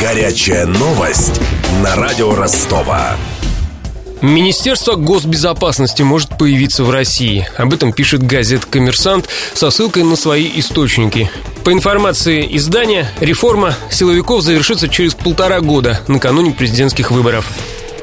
Горячая новость на радио Ростова. Министерство госбезопасности может появиться в России. Об этом пишет газета «Коммерсант» со ссылкой на свои источники. По информации издания, реформа силовиков завершится через полтора года, накануне президентских выборов.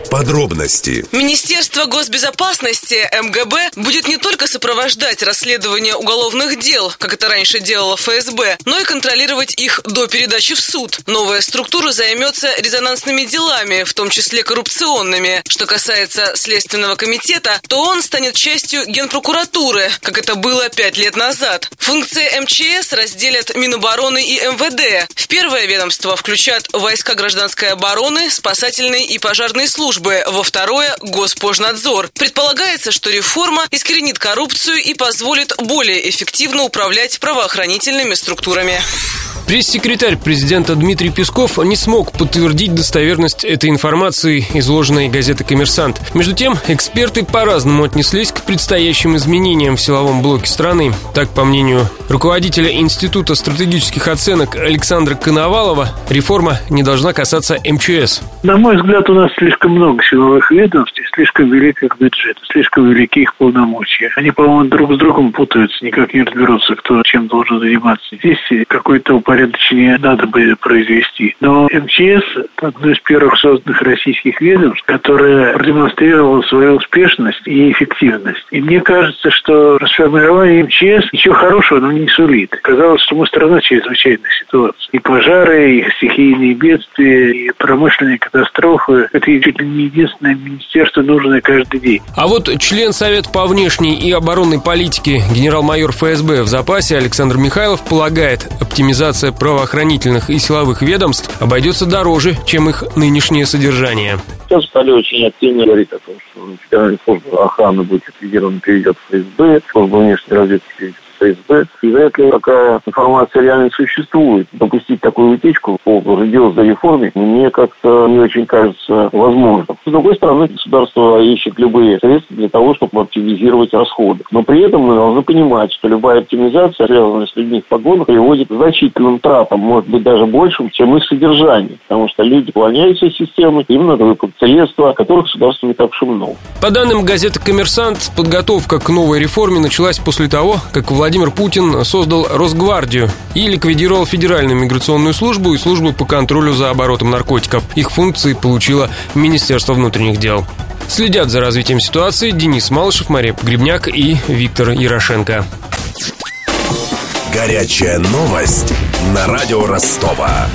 Подробности. Министерство госбезопасности МГБ будет не только сопровождать расследование уголовных дел, как это раньше делала ФСБ, но и контролировать их до передачи в суд. Новая структура займется резонансными делами, в том числе коррупционными. Что касается Следственного комитета, то он станет частью Генпрокуратуры, как это было пять лет назад. Функции МЧС разделят Минобороны и МВД. В первое ведомство включат войска гражданской обороны, спасательные и пожарные службы во второе – Госпожнадзор. Предполагается, что реформа искоренит коррупцию и позволит более эффективно управлять правоохранительными структурами. Пресс-секретарь президента Дмитрий Песков не смог подтвердить достоверность этой информации, изложенной газетой «Коммерсант». Между тем, эксперты по-разному отнеслись к предстоящим изменениям в силовом блоке страны. Так, по мнению руководителя Института стратегических оценок Александра Коновалова, реформа не должна касаться МЧС. На мой взгляд, у нас слишком много силовых ведомств и слишком велик их бюджет, слишком велики их полномочия. Они, по-моему, друг с другом путаются, никак не разберутся, кто чем должен заниматься. Здесь какой-то упорядочение упорядочение надо бы произвести. Но МЧС – одно из первых созданных российских ведомств, которое продемонстрировало свою успешность и эффективность. И мне кажется, что расформирование МЧС ничего хорошего нам не сулит. Казалось, что мы страна чрезвычайной ситуации. И пожары, и стихийные бедствия, и промышленные катастрофы – это чуть ли не единственное министерство, нужное каждый день. А вот член Совета по внешней и оборонной политике генерал-майор ФСБ в запасе Александр Михайлов полагает, оптимизация модернизация правоохранительных и силовых ведомств обойдется дороже, чем их нынешнее содержание. Сейчас стали очень активно говорить о том, что Федеральная служба охраны будет ликвидирована, перейдет в ФСБ, служба внешней разведки перейдет ФСБ. И вряд ли такая информация реально существует. Допустить такую утечку по грандиозной реформе мне как-то не очень кажется возможным. С другой стороны, государство ищет любые средства для того, чтобы оптимизировать расходы. Но при этом мы должны понимать, что любая оптимизация, связанная с людьми в погонах, приводит к значительным тратам, может быть, даже большим, чем их содержание. Потому что люди уклоняются из системы, им надо выплатить средства, которых государство не так уж и много. По данным газеты «Коммерсант», подготовка к новой реформе началась после того, как Владимир Владимир Путин создал Росгвардию и ликвидировал Федеральную миграционную службу и службу по контролю за оборотом наркотиков. Их функции получило Министерство внутренних дел. Следят за развитием ситуации Денис Малышев, Мария Погребняк и Виктор Ярошенко. Горячая новость на радио Ростова.